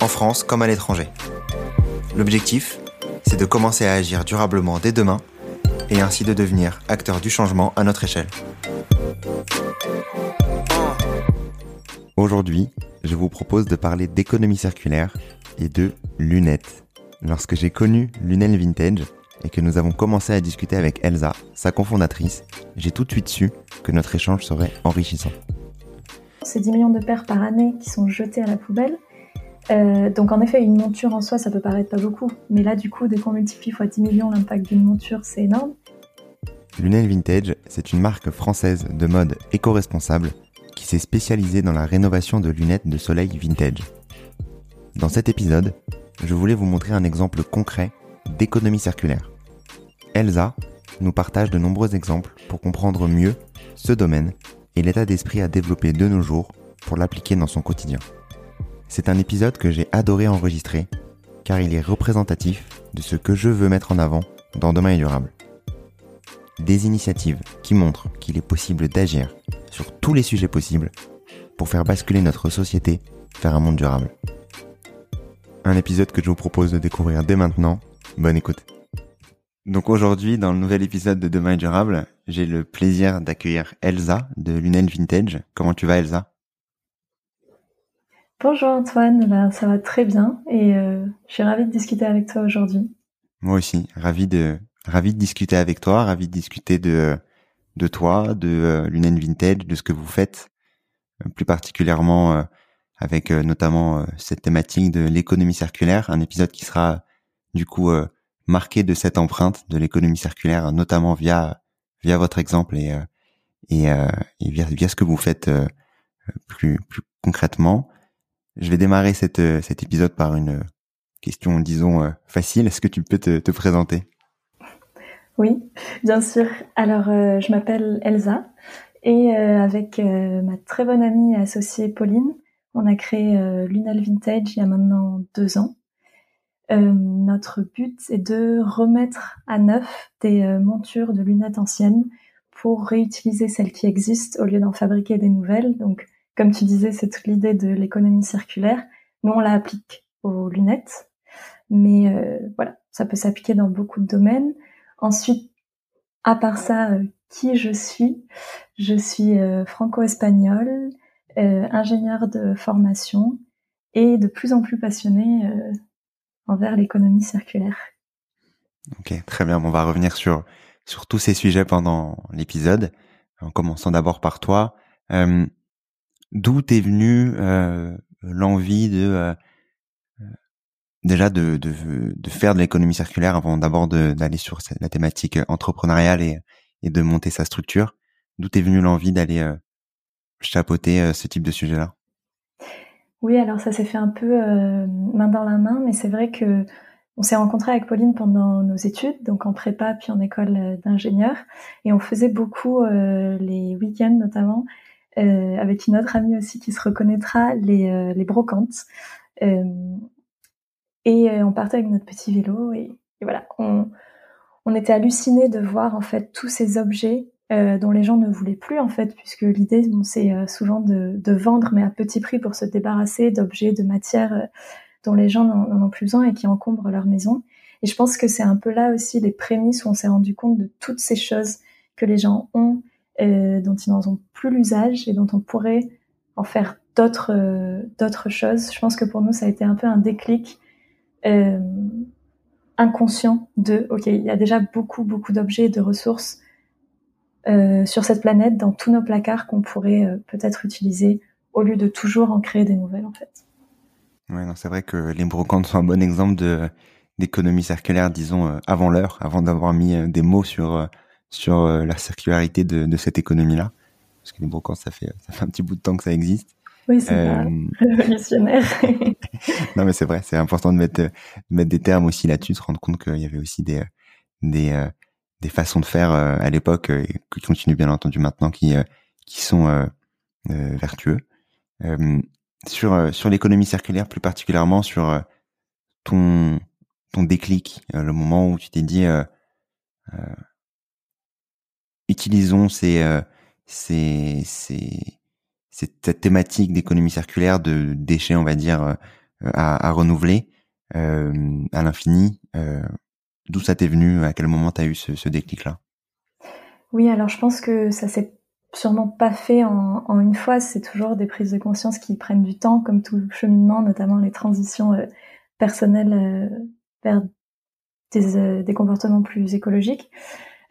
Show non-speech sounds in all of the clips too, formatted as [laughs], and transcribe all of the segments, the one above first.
en France comme à l'étranger. L'objectif, c'est de commencer à agir durablement dès demain et ainsi de devenir acteur du changement à notre échelle. Aujourd'hui, je vous propose de parler d'économie circulaire et de lunettes. Lorsque j'ai connu Lunel Vintage et que nous avons commencé à discuter avec Elsa, sa cofondatrice, j'ai tout de suite su que notre échange serait enrichissant. C'est 10 millions de paires par année qui sont jetées à la poubelle. Euh, donc en effet, une monture en soi, ça peut paraître pas beaucoup. Mais là, du coup, dès qu'on multiplie fois 10 millions l'impact d'une monture, c'est énorme. Lunel Vintage, c'est une marque française de mode éco-responsable qui s'est spécialisée dans la rénovation de lunettes de soleil vintage. Dans cet épisode, je voulais vous montrer un exemple concret d'économie circulaire. Elsa nous partage de nombreux exemples pour comprendre mieux ce domaine et l'état d'esprit à développer de nos jours pour l'appliquer dans son quotidien. C'est un épisode que j'ai adoré enregistrer car il est représentatif de ce que je veux mettre en avant dans Demain est durable. Des initiatives qui montrent qu'il est possible d'agir sur tous les sujets possibles pour faire basculer notre société vers un monde durable. Un épisode que je vous propose de découvrir dès maintenant. Bonne écoute. Donc aujourd'hui, dans le nouvel épisode de Demain est durable, j'ai le plaisir d'accueillir Elsa de Lunel Vintage. Comment tu vas Elsa? Bonjour Antoine, ben, ça va très bien et euh, je suis ravie de discuter avec toi aujourd'hui. Moi aussi, ravi de ravi de discuter avec toi, ravi de discuter de de toi, de euh, Lunel Vintage, de ce que vous faites, euh, plus particulièrement euh, avec euh, notamment euh, cette thématique de l'économie circulaire, un épisode qui sera du coup marqué de cette empreinte de l'économie circulaire, notamment via via votre exemple et et, et via, via, ce que vous faites plus plus concrètement. Je vais démarrer cette, cet épisode par une question, disons, facile. Est-ce que tu peux te, te présenter? Oui, bien sûr. Alors, euh, je m'appelle Elsa et euh, avec euh, ma très bonne amie et associée Pauline, on a créé Lunal Vintage il y a maintenant deux ans. notre but est de remettre à neuf des montures de lunettes anciennes pour réutiliser celles qui existent au lieu d'en fabriquer des nouvelles. Donc, comme tu disais, c'est toute l'idée de l'économie circulaire. Nous, on la applique aux lunettes, mais euh, voilà, ça peut s'appliquer dans beaucoup de domaines. Ensuite, à part ça, euh, qui je suis? Je suis euh, franco-espagnole, euh, ingénieure de formation et de plus en plus passionnée envers l'économie circulaire. Ok, très bien. On va revenir sur sur tous ces sujets pendant l'épisode, en commençant d'abord par toi. D'où t'es venue euh, l'envie de euh, euh, déjà de, faire de l'économie circulaire avant d'abord d'aller sur la thématique entrepreneuriale et, de monter sa structure. D'où t'es venue l'envie d'aller chapeauter ce type de sujet-là? Oui, alors ça s'est fait un peu main dans la main, mais c'est vrai que on s'est rencontré avec Pauline pendant nos études, donc en prépa puis en école d'ingénieur, et on faisait beaucoup les week-ends notamment euh, avec une autre amie aussi qui se reconnaîtra, les, euh, les brocantes. Euh, et on partait avec notre petit vélo et, et voilà, on, on était hallucinés de voir en fait tous ces objets euh, dont les gens ne voulaient plus en fait, puisque l'idée bon, c'est souvent de, de, vendre mais à petit prix pour se débarrasser d'objets, de matières dont les gens n'en ont plus besoin et qui encombrent leur maison. Et je pense que c'est un peu là aussi les prémices où on s'est rendu compte de toutes ces choses que les gens ont euh, dont ils n'en ont plus l'usage et dont on pourrait en faire d'autres euh, d'autres choses. Je pense que pour nous, ça a été un peu un déclic euh, inconscient de OK, il y a déjà beaucoup beaucoup d'objets et de ressources euh, sur cette planète dans tous nos placards qu'on pourrait peut-être utiliser au lieu de toujours en créer des nouvelles en fait. Ouais, non, c'est vrai que les brocantes sont un bon exemple d'économie circulaire, disons avant l'heure, avant d'avoir mis des mots sur sur euh, la circularité de, de cette économie-là, parce que les brocantes, ça fait, ça fait un petit bout de temps que ça existe. Oui, c'est euh... révolutionnaire. [laughs] non, mais c'est vrai, c'est important de mettre, de mettre des termes aussi là-dessus, de se rendre compte qu'il y avait aussi des, des, euh, des façons de faire euh, à l'époque euh, et qui continuent bien entendu maintenant, qui, qui sont vertueux. sur sur l'économie circulaire, plus particulièrement sur ton ton déclic, le moment où tu t'es dit utilisons ces, ces, ces cette thématique d'économie circulaire, de déchets, on va dire, euh, à, à renouveler euh, à l'infini. Euh, d'où ça t'est venu À quel moment t'as eu ce, ce déclic-là? Oui, alors je pense que ça s'est sûrement pas fait en, en une fois. C'est toujours des prises de conscience qui prennent du temps, comme tout cheminement, notamment les transitions personnelles vers des, des, comportements plus écologiques.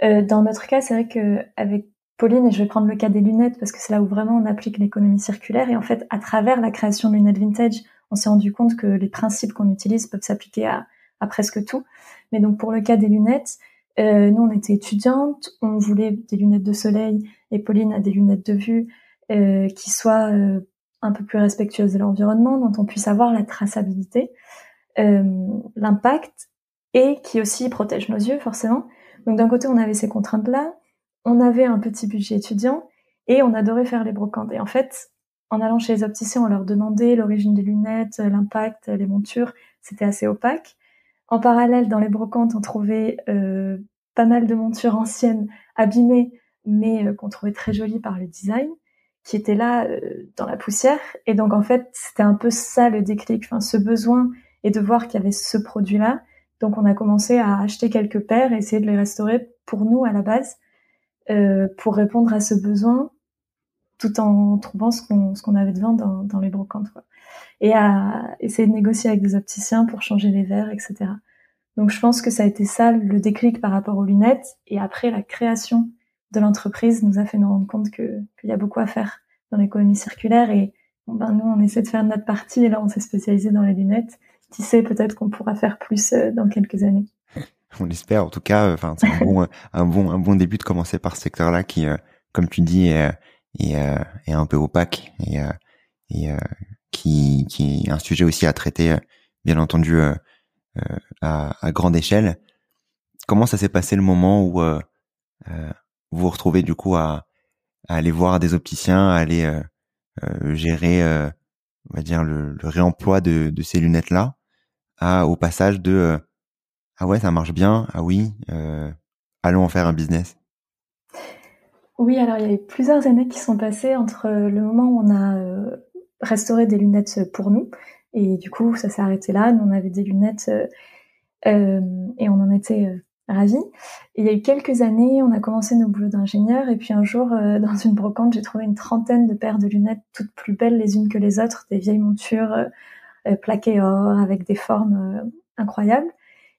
Dans notre cas, c'est vrai que avec Pauline, et je vais prendre le cas des lunettes parce que c'est là où vraiment on applique l'économie circulaire. Et en fait, à travers la création de lunettes vintage, on s'est rendu compte que les principes qu'on utilise peuvent s'appliquer à, à, presque tout. Mais donc pour le cas des lunettes, euh, nous on était étudiantes, on voulait des lunettes de soleil et Pauline a des lunettes de vue euh, qui soient euh, un peu plus respectueuses de l'environnement, dont on puisse avoir la traçabilité, euh, l'impact et qui aussi protègent nos yeux forcément. Donc d'un côté on avait ces contraintes là on avait un petit budget étudiant et on adorait faire les brocantes. Et en fait, en allant chez les opticiens, on leur demandait l'origine des lunettes, l'impact, les montures. C'était assez opaque. En parallèle, dans les brocantes, on trouvait euh, pas mal de montures anciennes, abîmées, mais euh, qu'on trouvait très jolies par le design, qui étaient là euh, dans la poussière. Et donc, en fait, c'était un peu ça le déclic, enfin, ce besoin et de voir qu'il y avait ce produit-là. Donc, on a commencé à acheter quelques paires et essayer de les restaurer pour nous à la base euh, pour répondre à ce besoin tout en trouvant ce qu'on avait devant dans, dans les brocantes et à essayer de négocier avec des opticiens pour changer les verres etc donc je pense que ça a été ça le déclic par rapport aux lunettes. Et après la création de l'entreprise nous a fait nous rendre compte qu'il y a beaucoup à faire dans l'économie circulaire. Et ben nous on essaie de faire notre partie. Et là on s'est spécialisé dans les lunettes qui sait peut-être qu'on pourra faire plus euh, dans quelques années on l'espère en tout cas. Enfin, c'est un bon, un bon, un bon début de commencer par ce secteur-là qui, euh, comme tu dis, est, est, euh, est, un peu opaque et, euh, et qui, qui est un sujet aussi à traiter, bien entendu, à, à, grande échelle. Comment ça s'est passé le moment où vous vous retrouvez du coup à, à aller voir des opticiens, à aller gérer, on va dire, le, le réemploi de, de ces lunettes-là, au passage de ah ouais, ça marche bien. Ah oui, euh, allons en faire un business. Oui, alors il y a eu plusieurs années qui sont passées entre le moment où on a euh, restauré des lunettes pour nous et du coup ça s'est arrêté là. Nous on avait des lunettes euh, et on en était ravis. il y a eu quelques années, on a commencé nos boulots d'ingénieur et puis un jour [laughs] dans une brocante, j'ai trouvé une trentaine de paires de lunettes toutes plus belles les unes que les autres, des vieilles montures plaquées or avec des formes incroyables.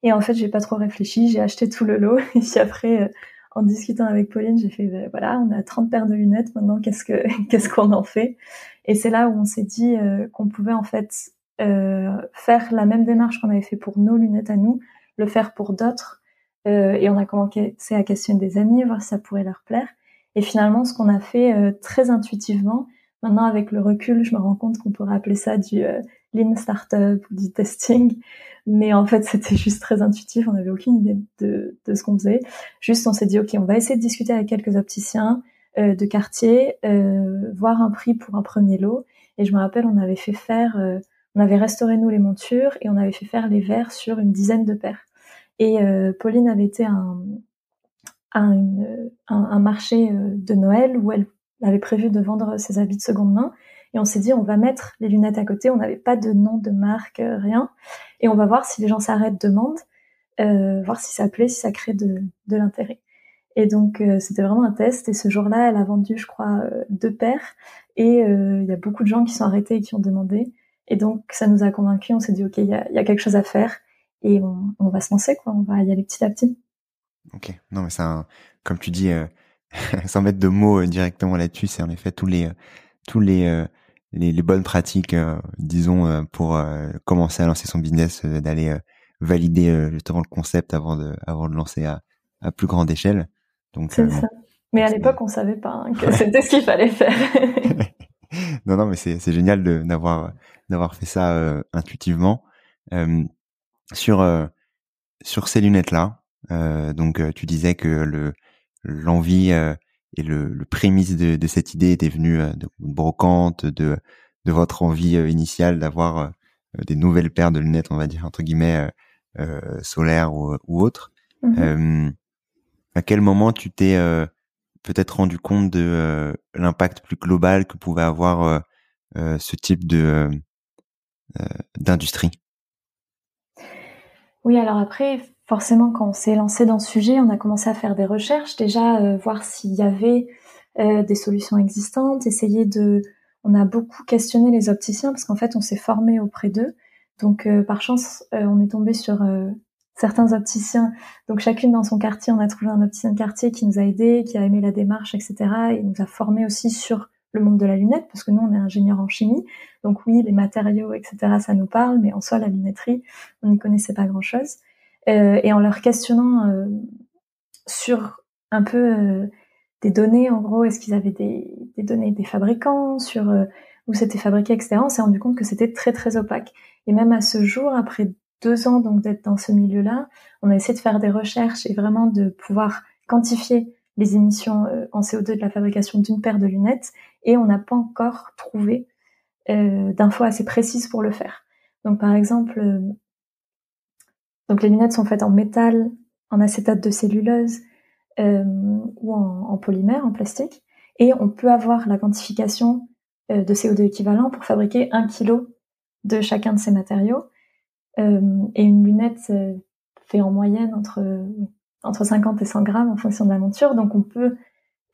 Et en fait, j'ai pas trop réfléchi, j'ai acheté tout le lot. [laughs] Et puis après, euh, en discutant avec Pauline, j'ai fait, ben, voilà, on a 30 paires de lunettes, maintenant, qu'est-ce que [laughs] qu'est-ce qu'on en fait? Et c'est là où on s'est dit euh, qu'on pouvait en fait euh, faire la même démarche qu'on avait fait pour nos lunettes à nous, le faire pour d'autres. et on a commencé à questionner des amis, voir si ça pourrait leur plaire. Et finalement, ce qu'on a fait très intuitivement, maintenant avec le recul, je me rends compte qu'on pourrait appeler ça du lean startup ou du testing. Mais en fait, [laughs] c'était juste très intuitif. On n'avait aucune idée de, de ce qu'on faisait. Juste, on s'est dit, OK, on va essayer de discuter avec quelques opticiens euh, de quartier, euh, voir un prix pour un premier lot. Et je me rappelle, on avait fait faire, euh, on avait restauré nous les montures et on avait fait faire les verres sur une dizaine de paires. Et Pauline avait été un, un, marché de Noël où elle avait prévu de vendre ses habits de seconde main. Et on s'est dit, on va mettre les lunettes à côté. On n'avait pas de nom de marque, euh, rien. Et on va voir si les gens s'arrêtent, demandent, euh, voir si ça plaît, si ça crée de, l'intérêt. Et donc, euh, c'était vraiment un test. Et ce jour-là, elle a vendu, je crois, deux paires. Et il y a beaucoup de gens qui sont arrêtés et qui ont demandé. Et donc, ça nous a convaincus. On s'est dit, OK, il y a, quelque chose à faire. Et on, va se lancer, quoi. On va y aller petit à petit. Ok. Non, mais c'est comme tu dis, [laughs] sans mettre de mots directement là-dessus, c'est en effet tous tous les, les, les bonnes pratiques, euh, disons, euh, pour euh, commencer à lancer son business, d'aller valider justement le concept avant de, avant de lancer à, à plus grande échelle. Donc, c'est ça. Mais à l'époque, on savait pas hein, que c'était ce qu'il fallait faire. [laughs] non, non, mais c'est génial d'avoir d'avoir fait ça intuitivement. sur sur ces lunettes là, donc tu disais que le l'envie et le, le prémisse de, de, cette idée était venu de brocante, de de votre envie initiale d'avoir des nouvelles paires de lunettes, on va dire entre guillemets solaires ou, ou autres. Mmh à quel moment tu t'es peut-être rendu compte de l'impact plus global que pouvait avoir ce type de d'industrie? Oui, alors après, forcément, quand on s'est lancé dans ce sujet, on a commencé à faire des recherches, déjà voir s'il y avait des solutions existantes, essayer de on a beaucoup questionné les opticiens parce qu'en fait, on s'est formé auprès d'eux. Donc, par chance, on est tombé sur certains opticiens. Donc chacune dans son quartier, on a trouvé un opticien de quartier qui nous a aidés, qui a aimé la démarche, etc. Et nous a formés aussi sur le monde de la lunette, parce que nous, on est ingénieurs en chimie. Donc oui, les matériaux, etc., ça nous parle, mais en soi, la lunetterie, on n'y connaissait pas grand-chose. Euh, et en leur questionnant euh, sur un peu euh, des données, en gros, est-ce qu'ils avaient des, données des fabricants, sur où c'était fabriqué, etc., on s'est rendu compte que c'était très, très opaque. Et même à ce jour, après deux ans donc d'être dans ce milieu-là, on a essayé de faire des recherches et vraiment de pouvoir quantifier les émissions en CO2 de la fabrication d'une paire de lunettes et on n'a pas encore trouvé d'infos assez précises pour le faire. Donc par exemple, donc les lunettes sont faites en métal, en acétate de cellulose ou en, polymère, en plastique, et on peut avoir la quantification de CO2 équivalent pour fabriquer un kilo de chacun de ces matériaux. Euh, et une lunette euh, fait en moyenne entre entre 50 et 100 grammes en fonction de la monture. Donc on peut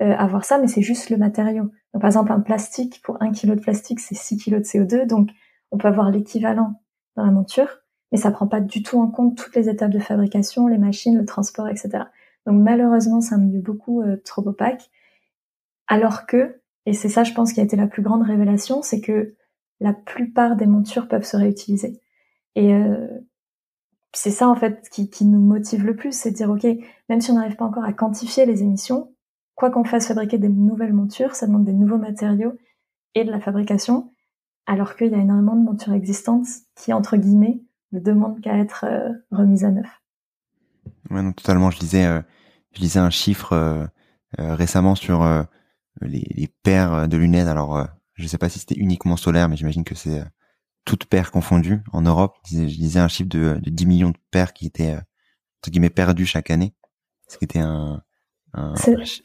euh, avoir ça, mais c'est juste le matériau. Donc, par exemple, un plastique, pour un kilo de plastique, c'est 6 kilos de CO2. Donc on peut avoir l'équivalent dans la monture, mais ça prend pas du tout en compte toutes les étapes de fabrication, les machines, le transport, etc. Donc malheureusement, c'est un milieu beaucoup trop opaque. Alors que, et c'est ça je pense qui a été la plus grande révélation, c'est que la plupart des montures peuvent se réutiliser. Et euh, c'est ça en fait qui, nous motive le plus, c'est de dire ok, même si on n'arrive pas encore à quantifier les émissions, quoi qu'on fasse fabriquer des nouvelles montures, ça demande des nouveaux matériaux et de la fabrication, alors qu'il y a énormément de montures existantes qui entre guillemets ne demandent qu'à être euh, remises à neuf. Ouais, non, totalement. Je lisais, euh, je lisais un chiffre euh, récemment sur les, les, paires de lunettes. Alors, je sais pas si c'était uniquement solaire, mais j'imagine que c'est toutes paires confondues en Europe. Je disais un chiffre de, de 10 millions de paires qui étaient euh, entre guillemets perdues chaque année, ce qui était un, un,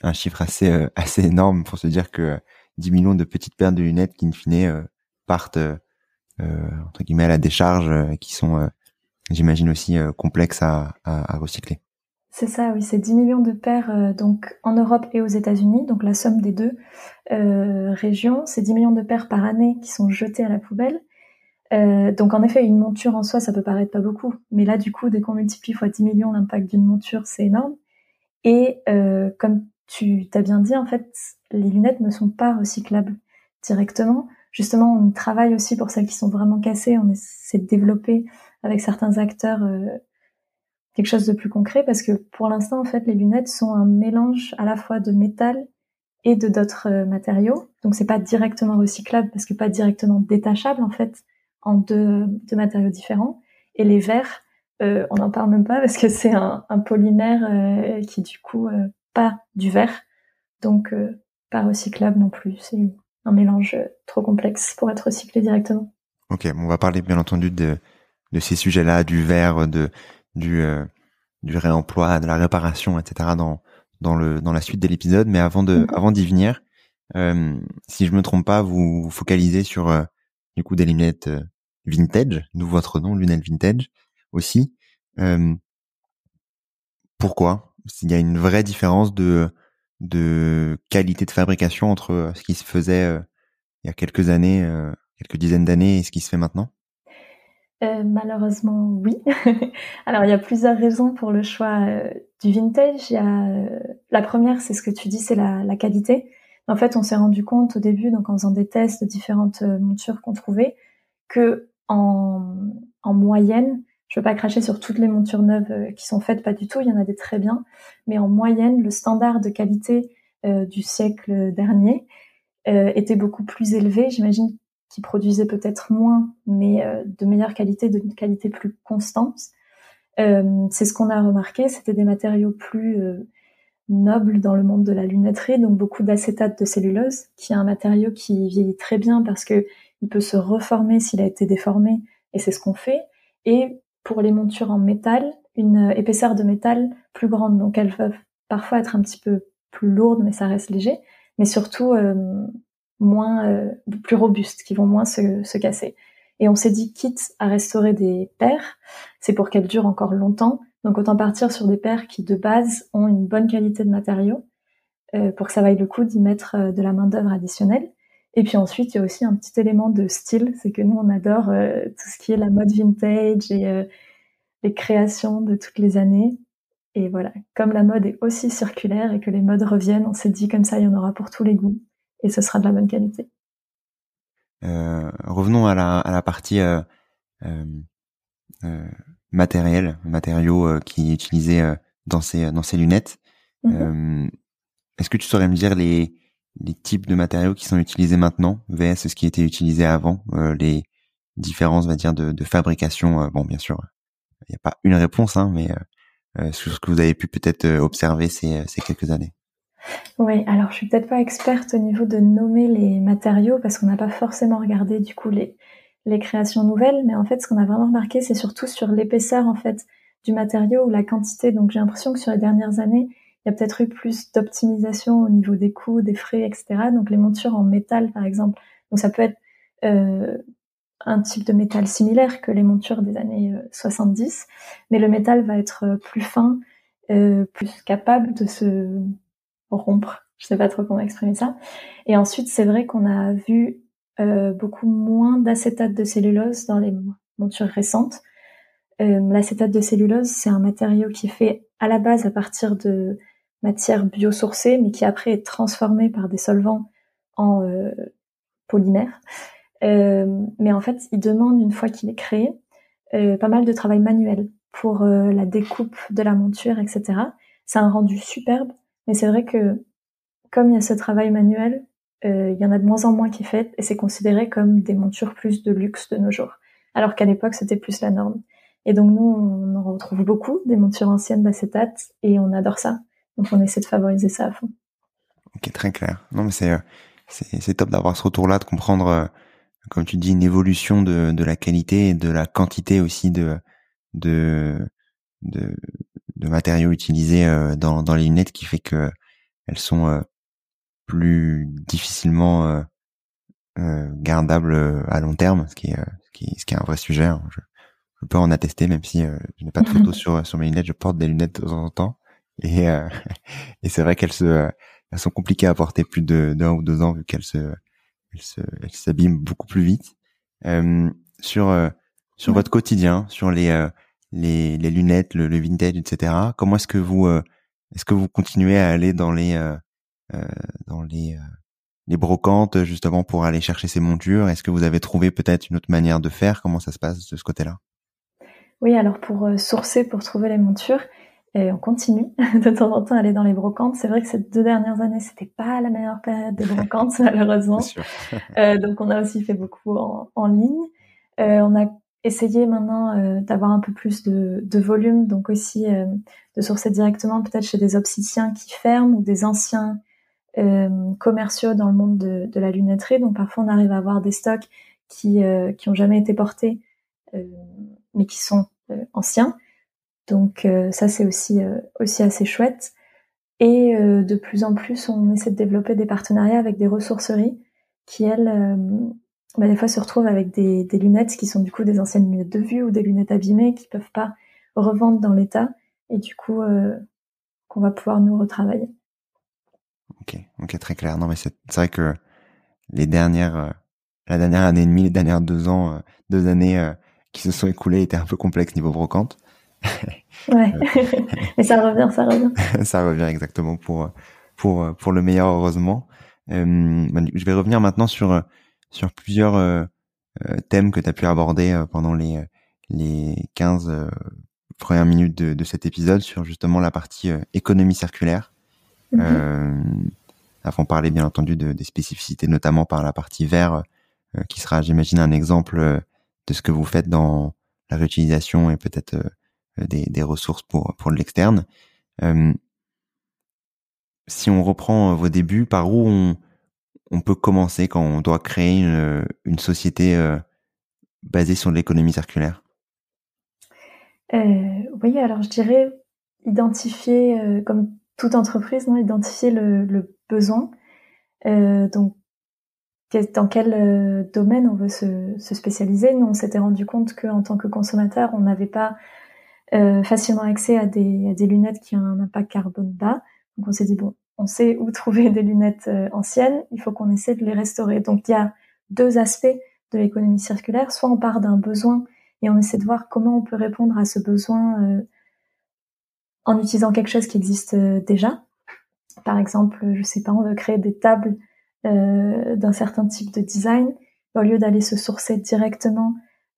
un chiffre assez euh, assez énorme pour se dire que 10 millions de petites paires de lunettes qui in fine euh, partent euh, entre guillemets à la décharge, qui sont j'imagine aussi complexes à, recycler. C'est ça, oui, c'est 10 millions de paires donc en Europe et aux États-Unis, donc la somme des deux euh, régions, c'est 10 millions de paires par année qui sont jetées à la poubelle. Euh, donc en effet, une monture en soi, ça peut paraître pas beaucoup, mais là du coup, dès qu'on multiplie fois 10 millions l'impact d'une monture, c'est énorme. Et euh, comme tu t'as bien dit, en fait, les lunettes ne sont pas recyclables directement. Justement, on travaille aussi pour celles qui sont vraiment cassées. On essaie de développer avec certains acteurs euh, quelque chose de plus concret parce que pour l'instant, en fait, les lunettes sont un mélange à la fois de métal et de d'autres euh, matériaux. Donc c'est pas directement recyclable parce que pas directement détachable en fait en deux, matériaux différents. Et les verres, euh, on n'en parle même pas parce que c'est un, polymère qui du coup pas du verre, donc pas recyclable non plus. Un mélange trop complexe pour être recyclé directement. Ok, on va parler bien entendu de, de ces sujets-là, du verre, de du du réemploi, de la réparation, etc. dans dans le dans la suite de l'épisode. Mais avant de avant d'y venir, si je me trompe pas, vous vous focalisez sur du coup des lunettes vintage, d'où votre nom, Lunel Vintage aussi. Euh, pourquoi? Il y a une vraie différence de de qualité de fabrication entre euh, ce qui se faisait euh, il y a quelques années, euh, quelques dizaines d'années, et ce qui se fait maintenant? Malheureusement, oui. [laughs] Alors, il y a plusieurs raisons pour le choix du vintage. Il y a la première, c'est ce que tu dis, c'est la, qualité. En fait, on s'est rendu compte au début, donc en faisant des tests de différentes montures qu'on trouvait, que en moyenne, je veux pas cracher sur toutes les montures neuves euh, qui sont faites, pas du tout, il y en a des très bien, mais en moyenne, le standard de qualité euh, du siècle dernier, était beaucoup plus élevé. J'imagine qu'ils produisaient peut-être moins, mais de meilleure qualité, de qualité plus constante. c'est ce qu'on a remarqué. C'était des matériaux plus nobles dans le monde de la lunetterie, donc beaucoup d'acétate de cellulose, qui est un matériau qui vieillit très bien parce que il peut se reformer s'il a été déformé, et c'est ce qu'on fait. Et pour les montures en métal, une épaisseur de métal plus grande, donc elles peuvent parfois être un petit peu plus lourdes, mais ça reste léger, mais surtout euh, moins euh, plus robustes, qui vont moins se, se casser. Et on s'est dit, quitte à restaurer des paires, c'est pour qu'elles durent encore longtemps, donc autant partir sur des paires qui de base ont une bonne qualité de matériaux euh, pour que ça vaille le coup d'y mettre euh, de la main d'œuvre additionnelle. Et puis ensuite, il y a aussi un petit élément de style, c'est que nous on adore euh, tout ce qui est la mode vintage et les créations de toutes les années. Et voilà, comme la mode est aussi circulaire et que les modes reviennent, on s'est dit comme ça, il y en aura pour tous les goûts et ce sera de la bonne qualité. revenons à la, à la partie matériel, matériaux euh, qui est utilisé euh, dans ces dans ces lunettes. Mhm. Euh, est-ce que tu saurais me dire les les types de matériaux qui sont utilisés maintenant vs ce qui était utilisé avant, les différences, on va dire, de, fabrication. bon, bien sûr, il n'y a pas une réponse, hein, mais sur ce que vous avez pu peut-être observer ces, ces quelques années. Oui, alors je suis peut-être pas experte au niveau de nommer les matériaux parce qu'on n'a pas forcément regardé du coup les, les créations nouvelles, mais en fait, ce qu'on a vraiment remarqué, c'est surtout sur l'épaisseur en fait du matériau ou la quantité. Donc, j'ai l'impression que sur les dernières années, il y a peut-être eu plus d'optimisation au niveau des coûts, des frais, etc. Donc, les montures en métal, par exemple. Donc, ça peut être euh, un type de métal similaire que les montures des années 70, euh, mais le métal va être euh, plus fin, plus capable de se rompre. Je sais pas trop comment exprimer ça. Et ensuite, c'est vrai qu'on a vu euh, beaucoup moins d'acétate de cellulose dans les montures récentes. Euh, l'acétate de cellulose, c'est un matériau qui est fait à la base à partir de matières biosourcées, mais qui après est transformé par des solvants en euh, polymère. Euh, mais en fait, il demande, une fois qu'il est créé, euh, pas mal de travail manuel pour la découpe de la monture, etc. C'est un rendu superbe, mais c'est vrai que comme il y a ce travail manuel, euh, il y en a de moins en moins qui est fait et c'est considéré comme des montures plus de luxe de nos jours. Alors qu'à l'époque, c'était plus la norme. Et donc nous, on en retrouve beaucoup, des montures anciennes d'acétate, et on adore ça. Donc on essaie de favoriser ça à fond. Ok, très clair. Non, mais c'est euh, c'est top d'avoir ce retour-là, de comprendre, euh, comme tu dis, une évolution de, de la qualité et de la quantité aussi de de de, de matériaux utilisés dans, dans les lunettes, qui fait que elles sont plus difficilement euh, euh, gardable euh, à long terme, ce qui est, ce qui, ce qui est un vrai sujet. Hein. Je, je, peux en attester, même si je n'ai pas de [laughs] photos sur sur mes lunettes. Je porte des lunettes de temps en temps, et [laughs] et c'est vrai qu'elles se elles sont compliquées à porter plus de d'un ou deux ans vu qu'elles se elles se elles s'abîment beaucoup plus vite. Euh, sur sur votre quotidien, sur les les, les lunettes, le, le vintage, etc. Comment est-ce que vous est-ce que vous continuez à aller dans les euh, dans les euh, les brocantes justement pour aller chercher ces montures? Est-ce que vous avez trouvé peut-être une autre manière de faire? Comment ça se passe de ce côté-là? Oui, alors pour euh, sourcer, pour trouver les montures, et on continue [laughs] de temps en temps à aller dans les brocantes. C'est vrai que ces deux dernières années, c'était pas la meilleure période des [laughs] brocantes, malheureusement. [laughs] euh, donc on a aussi fait beaucoup en, en ligne. Euh, on a essayé maintenant euh, d'avoir un peu plus de, de volume, donc aussi de sourcer directement peut-être chez des obstétriciens qui ferment ou des anciens euh, commerciaux dans le monde de, de, la lunetterie. Donc parfois on arrive à avoir des stocks qui euh, qui ont jamais été portés, euh, mais qui sont anciens. Donc ça c'est aussi aussi assez chouette. Et de plus en plus on essaie de développer des partenariats avec des ressourceries qui elles bah, des fois se retrouvent avec des, lunettes qui sont du coup des anciennes lunettes de vue ou des lunettes abîmées qui peuvent pas revendre dans l'état et du coup qu'on va pouvoir nous retravailler. Ok, ok, très clair. Non, mais c'est vrai que les dernières, euh, la dernière année et demie, les dernières deux ans, euh, deux années euh, qui se sont écoulées étaient un peu complexes niveau brocante. Ouais, [laughs] mais ça revient, ça revient. [laughs] ça revient exactement pour pour pour le meilleur heureusement. Bah, je vais revenir maintenant sur sur plusieurs thèmes que tu as pu aborder pendant les les 15 premières minutes de, de, cet épisode sur justement la partie économie circulaire. Mhm. Euh, avant parler bien entendu de, des spécificités, notamment par la partie vert, qui sera, j'imagine, un exemple de ce que vous faites dans la réutilisation et peut-être des, des, ressources pour pour l'externe. si on reprend vos débuts, par où on, on peut commencer quand on doit créer une, une société basée sur l'économie circulaire? Euh, Oui, alors je dirais identifier, euh, comme toute entreprise, non, identifier le, besoin. Euh, donc, dans quel euh, domaine on veut se, se spécialiser? Nous, on s'était rendu compte qu'en tant que consommateur, on n'avait pas euh, facilement accès à des, à des, lunettes qui ont un impact carbone bas. Donc, on s'est dit, bon, on sait où [laughs] trouver des lunettes euh, anciennes, il faut qu'on essaie de les restaurer. Donc, il y a deux aspects de l'économie circulaire. Soit on part d'un besoin et on essaie de voir comment on peut répondre à ce besoin euh, en utilisant quelque chose qui existe euh, déjà. Par exemple, je sais pas, on veut créer des tables d'un certain type de design. Au lieu d'aller se sourcer directement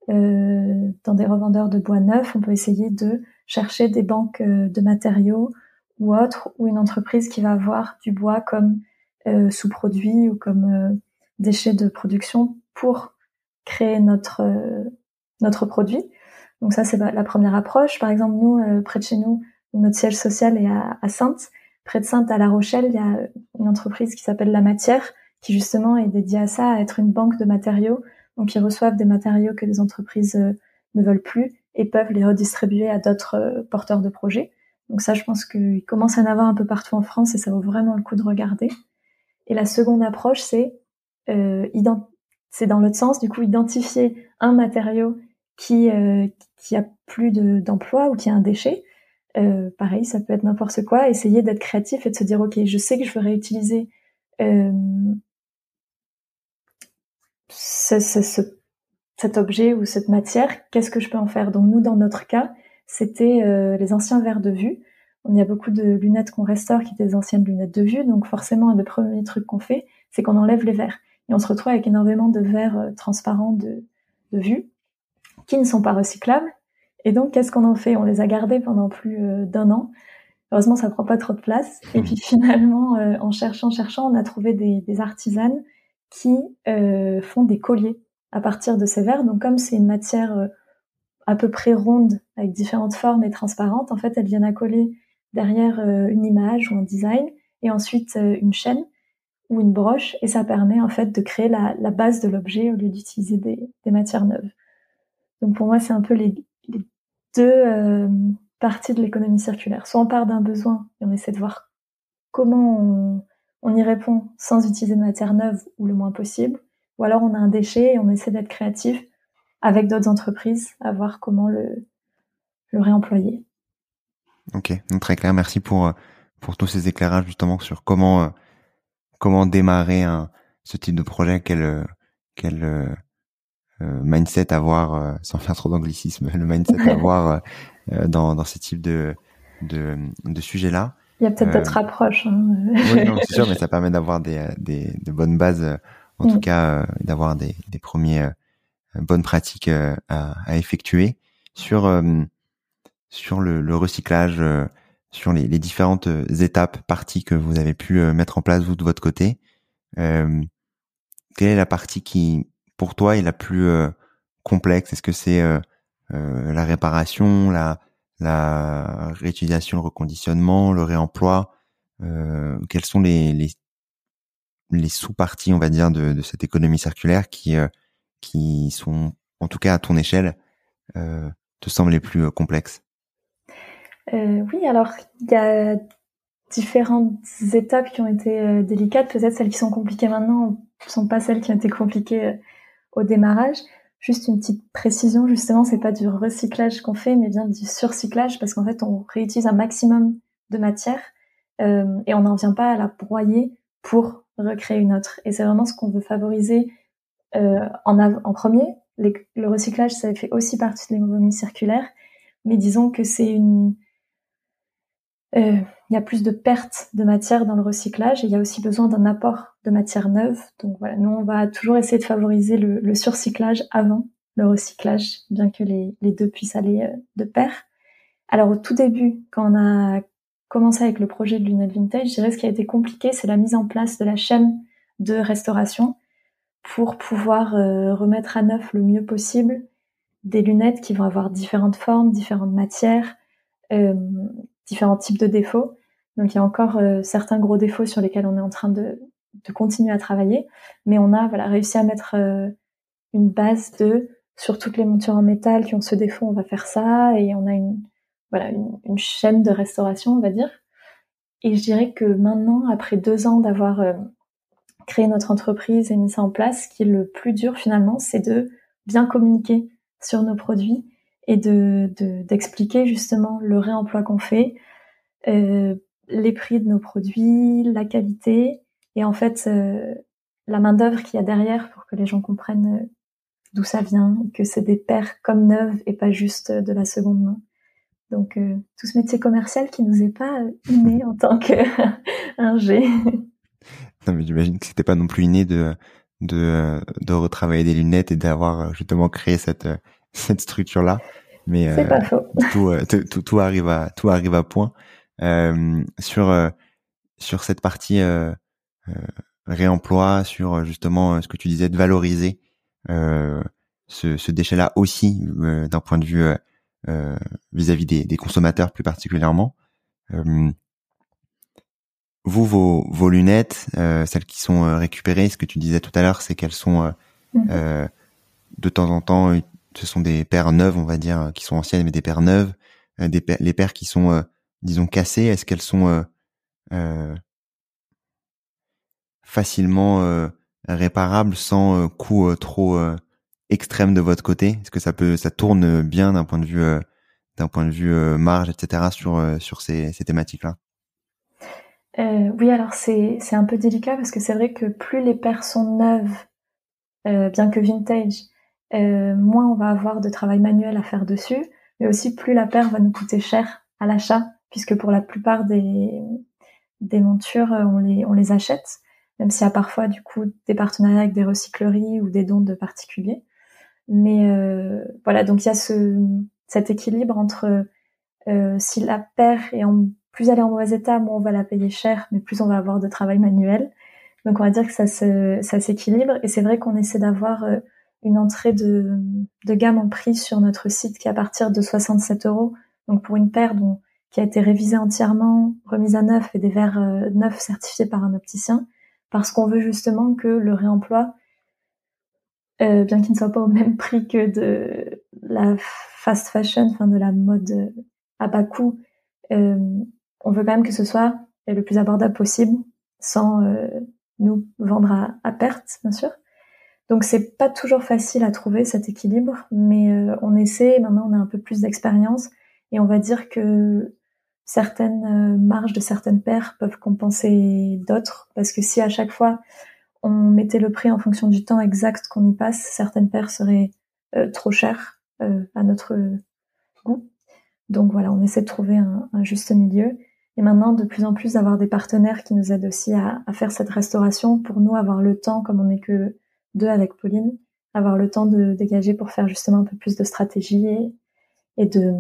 euh, dans des revendeurs de bois neuf, on peut essayer de chercher des banques euh, de matériaux ou autres, ou une entreprise qui va avoir du bois comme sous-produit ou comme déchet de production pour créer notre notre produit. Donc ça, c'est la première approche. Par exemple, nous, euh, près de chez nous, notre siège social est à, à, Sainte. Près de Sainte, à La Rochelle, il y a une entreprise qui s'appelle La Matière, qui justement est dédiée à ça, à être une banque de matériaux. Donc ils reçoivent des matériaux que les entreprises euh, ne veulent plus et peuvent les redistribuer à d'autres euh, porteurs de projets. Donc ça, je pense qu'il commence à en avoir un peu partout en France et ça vaut vraiment le coup de regarder. Et la seconde approche, c'est euh, c'est dans l'autre sens, du coup, identifier un matériau qui euh, qui a plus d'emploi ou qui a un déchet. Euh, pareil, ça peut être n'importe quoi. Essayer d'être créatif et de se dire ok, je sais que je veux réutiliser ce, ce, cet objet ou cette matière. Qu'est-ce que je peux en faire? Donc nous, dans notre cas, c'était euh, les anciens verres de vue. On y a beaucoup de lunettes qu'on restaure qui étaient des anciennes lunettes de vue. Donc forcément, un des premiers trucs qu'on fait, c'est qu'on enlève les verres. Et on se retrouve avec énormément de verres euh, transparents de, de vue qui ne sont pas recyclables. Et donc, qu'est-ce qu'on en fait? On les a gardés pendant plus euh, d'un an. Heureusement, ça prend pas trop de place. Et puis [laughs] finalement, euh, en cherchant, cherchant, on a trouvé des, des artisanes qui euh, font des colliers à partir de ces verres. Donc, comme c'est une matière à peu près ronde, avec différentes formes et transparentes, en fait, elles viennent à coller derrière une image ou un design, et ensuite une chaîne ou une broche, et ça permet en fait de créer la, base de l'objet au lieu d'utiliser des, matières neuves. Donc pour moi, c'est un peu les, deux euh, parties de l'économie circulaire. Soit on part d'un besoin et on essaie de voir comment on, y répond sans utiliser de matière neuve ou le moins possible, ou alors on a un déchet et on essaie d'être créatif avec d'autres entreprises à voir comment le, le réemployer. Ok, donc très clair. Merci pour pour tous ces éclairages justement sur comment euh, comment démarrer un, ce type de projet, quel quel euh, euh, mindset avoir, euh, [laughs] sans faire trop d'anglicisme, le mindset [laughs] avoir euh, dans, dans ce type de, de, de sujet-là. Il y a peut-être d'autres approches. Hein. oui, non, c'est sûr, [laughs] mais ça permet d'avoir des, des, de bonnes bases, en tout mm. cas, d'avoir des, des premiers bonnes pratiques à, à effectuer sur sur le, le recyclage, sur les, les, différentes étapes, parties que vous avez pu mettre en place vous de votre côté. quelle est la partie qui pour toi est la plus euh, complexe? Est-ce que c'est euh, euh, la réparation, la, la réutilisation, le reconditionnement, le réemploi Quelles sont les, les, les sous-parties, on va dire, de, de, cette économie circulaire qui, qui sont, en tout cas à ton échelle, te semblent les plus complexes? Oui, alors il y a différentes étapes qui ont été délicates. Peut-être celles qui sont compliquées maintenant ne sont pas celles qui ont été compliquées au démarrage. Juste une petite précision, justement, c'est pas du recyclage qu'on fait, mais bien du surcyclage, parce qu'en fait, on réutilise un maximum de matière euh, et on n'en vient pas à la broyer pour recréer une autre. Et c'est vraiment ce qu'on veut favoriser euh, en, en premier. le recyclage, ça fait aussi partie de l'économie circulaire, mais disons que c'est une il y a plus de pertes de matière dans le recyclage et il y a aussi besoin d'un apport de matière neuve. Donc voilà, nous on va toujours essayer de favoriser le, surcyclage avant le recyclage, bien que les, deux puissent aller euh, de pair. Alors au tout début, quand on a commencé avec le projet de lunettes vintage, je dirais ce qui a été compliqué, c'est la mise en place de la chaîne de restauration pour pouvoir euh, remettre à neuf le mieux possible des lunettes qui vont avoir différentes formes, différentes matières, euh, différents types de défauts. Donc il y a encore euh, certains gros défauts sur lesquels on est en train de, de continuer à travailler, mais on a réussi à mettre une base de sur toutes les montures en métal qui ont ce défaut, on va faire ça, et on a une chaîne de restauration, on va dire. Et je dirais que maintenant, après deux ans d'avoir créé notre entreprise et mis ça en place, ce qui est le plus dur finalement, c'est de bien communiquer sur nos produits et de d'expliquer justement le réemploi qu'on fait, euh, les prix de nos produits, la qualité et en fait euh, la main d'œuvre qu'il y a derrière pour que les gens comprennent euh, d'où ça vient, que c'est des paires comme neuves et pas juste de la seconde main. Donc tout ce métier commercial qui nous est pas inné en tant qu'ingé. [laughs] [laughs] Non, mais j'imagine que c'était pas non plus inné de, de, retravailler des lunettes et d'avoir justement créé cette, [laughs] cette structure-là. Mais euh, pas faux. Tout, tout, tout, arrive à, tout arrive à point. Euh, sur, sur cette partie réemploi, sur justement ce que tu disais de valoriser ce, ce déchet-là aussi d'un point de vue vis-à-vis des, des, consommateurs plus particulièrement vous, vos, vos lunettes, euh, celles qui sont euh, récupérées, ce que tu disais tout à l'heure, c'est qu'elles sont euh, mhm. de temps en temps, ce sont des paires neuves, on va dire, qui sont anciennes, mais des paires neuves. des les paires qui sont, disons, cassées, est-ce qu'elles sont facilement réparables sans coût trop extrême de votre côté? Est-ce que ça peut, ça tourne bien d'un point de vue, d'un point de vue marge, etc. sur sur ces, ces thématiques-là? Euh, oui, alors c'est un peu délicat parce que c'est vrai que plus les paires sont neuves, euh, bien que vintage, euh, moins on va avoir de travail manuel à faire dessus, mais aussi plus la paire va nous coûter cher à l'achat, puisque pour la plupart des, des montures, on les, on les achète, même s'il y a parfois du coup des partenariats avec des recycleries ou des dons de particuliers. Mais voilà, donc il y a ce, cet équilibre entre si la paire est en plus elle est en mauvais état, moins on va la payer cher, mais plus on va avoir de travail manuel. Donc on va dire que ça, ça s'équilibre. Et c'est vrai qu'on essaie d'avoir euh, une entrée de, gamme en prix sur notre site qui est à partir de 67 euros. Donc pour une paire qui a été révisée entièrement, remise à neuf et des verres euh, neufs certifiés par un opticien, parce qu'on veut justement que le réemploi, euh, bien qu'il ne soit pas au même prix que de la fast fashion, enfin de la mode à bas coût, euh, on veut quand même que ce soit le plus abordable possible, sans euh, nous vendre à, perte, bien sûr. Donc c'est pas toujours facile à trouver cet équilibre, mais euh, on essaie. Maintenant, on a un peu plus d'expérience et on va dire que certaines euh, marges de certaines paires peuvent compenser d'autres, parce que si à chaque fois on mettait le prix en fonction du temps exact qu'on y passe, certaines paires seraient trop chères à notre goût. Donc voilà, on essaie de trouver un juste milieu. Et maintenant, de plus en plus, d'avoir des partenaires qui nous aident aussi à, faire cette restauration pour nous avoir le temps, comme on n'est que deux avec Pauline, avoir le temps de dégager pour faire justement un peu plus de stratégie et, de,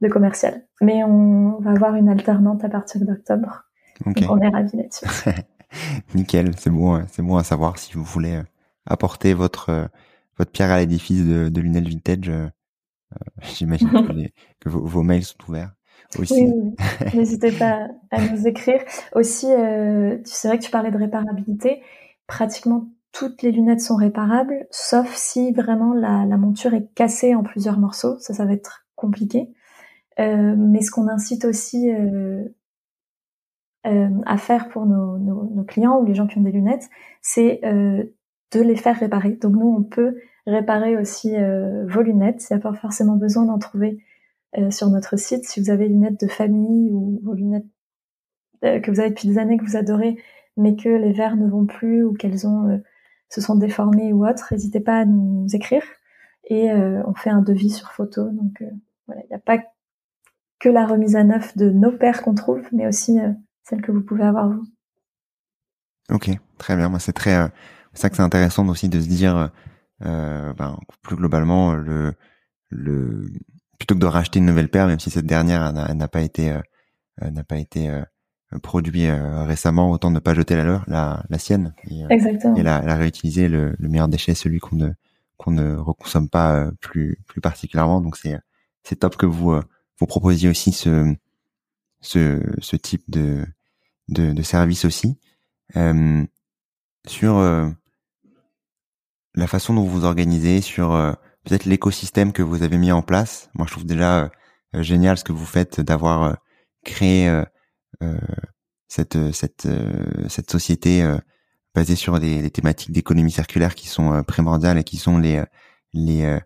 de commercial. Mais on va avoir une alternante à partir d'octobre. Donc on est ravis là-dessus. [laughs] Nickel, c'est bon, c'est bon à savoir si vous voulez euh, apporter votre euh, votre pierre à l'édifice de, de Lunel Vintage. Euh, [laughs] j'imagine que, vos, mails sont ouverts. Oui, n'hésitez pas à nous écrire. Aussi, euh, c'est vrai que tu parlais de réparabilité. Pratiquement toutes les lunettes sont réparables, sauf si vraiment la, monture est cassée en plusieurs morceaux. Ça, ça va être compliqué. Euh, mais ce qu'on incite aussi euh, à faire pour nos, clients ou les gens qui ont des lunettes, c'est de les faire réparer. Donc nous, on peut réparer aussi vos lunettes. Il n'y a pas forcément besoin d'en trouver euh, sur notre site. Si vous avez des lunettes de famille ou vos lunettes euh, que vous avez depuis des années que vous adorez, mais que les verres ne vont plus ou qu'elles ont euh, se sont déformées ou autres, n'hésitez pas à nous écrire et on fait un devis sur photo. Donc voilà, il n'y a pas que la remise à neuf de nos paires qu'on trouve, mais aussi celle que vous pouvez avoir vous. Ok, très bien. C'est très, c'est ça que c'est intéressant aussi de se dire, ben, plus globalement, le, le, plutôt que de racheter une nouvelle paire, même si cette dernière n'a pas été euh, n'a pas été produit récemment, autant ne pas jeter la leur, la, la sienne et, Exactement. et la, la réutiliser. Le, le meilleur déchet, celui qu'on ne qu'on ne reconsomme pas plus plus particulièrement. Donc c'est c'est top que vous vous proposiez aussi ce ce, ce type de de, de service aussi euh, sur la façon dont vous vous organisez, sur peut-être l'écosystème que vous avez mis en place. Moi, je trouve déjà euh, génial ce que vous faites d'avoir euh, créé euh, cette cette cette société basée sur des thématiques d'économie circulaire qui sont primordiales et qui sont les les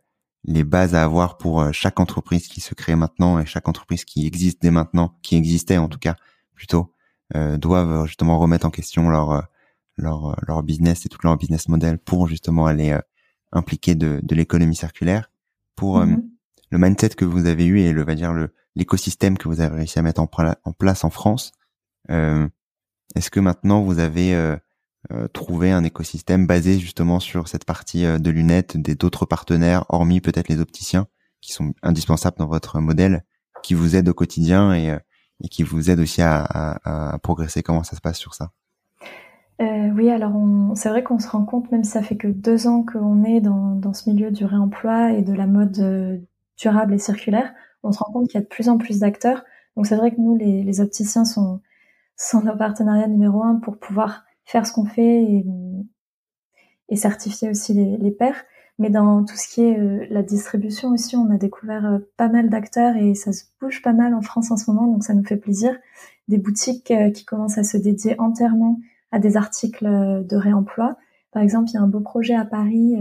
les bases à avoir pour chaque entreprise qui se crée maintenant et chaque entreprise qui existe dès maintenant, qui existait en tout cas plutôt, euh, doivent justement remettre en question leur leur leur business et tout leur business model pour justement aller impliquer de, de l'économie circulaire, pour mm-hmm le mindset que vous avez eu et le va dire le l'écosystème que vous avez réussi à mettre en, place en France. Euh, Est-ce que maintenant vous avez euh, euh, trouvé un écosystème basé justement sur cette partie de lunettes des d'autres partenaires, hormis peut-être les opticiens, qui sont indispensables dans votre modèle, qui vous aident au quotidien et, qui vous aident aussi à, progresser? Comment ça se passe sur ça? Oui, alors c'est vrai qu'on se rend compte, même si ça fait que deux ans qu'on est dans, dans ce milieu du réemploi et de la mode durable et circulaire, on se rend compte qu'il y a de plus en plus d'acteurs. Donc c'est vrai que nous, les, les, opticiens, sont, sont nos partenariats numéro un pour pouvoir faire ce qu'on fait et, et, certifier aussi les, les pairs. Mais dans tout ce qui est euh, la distribution aussi, on a découvert euh, pas mal d'acteurs et ça se bouge pas mal en France en ce moment, donc ça nous fait plaisir. Des boutiques euh, qui commencent à se dédier entièrement à des articles de réemploi. Par exemple, il y a un beau projet à Paris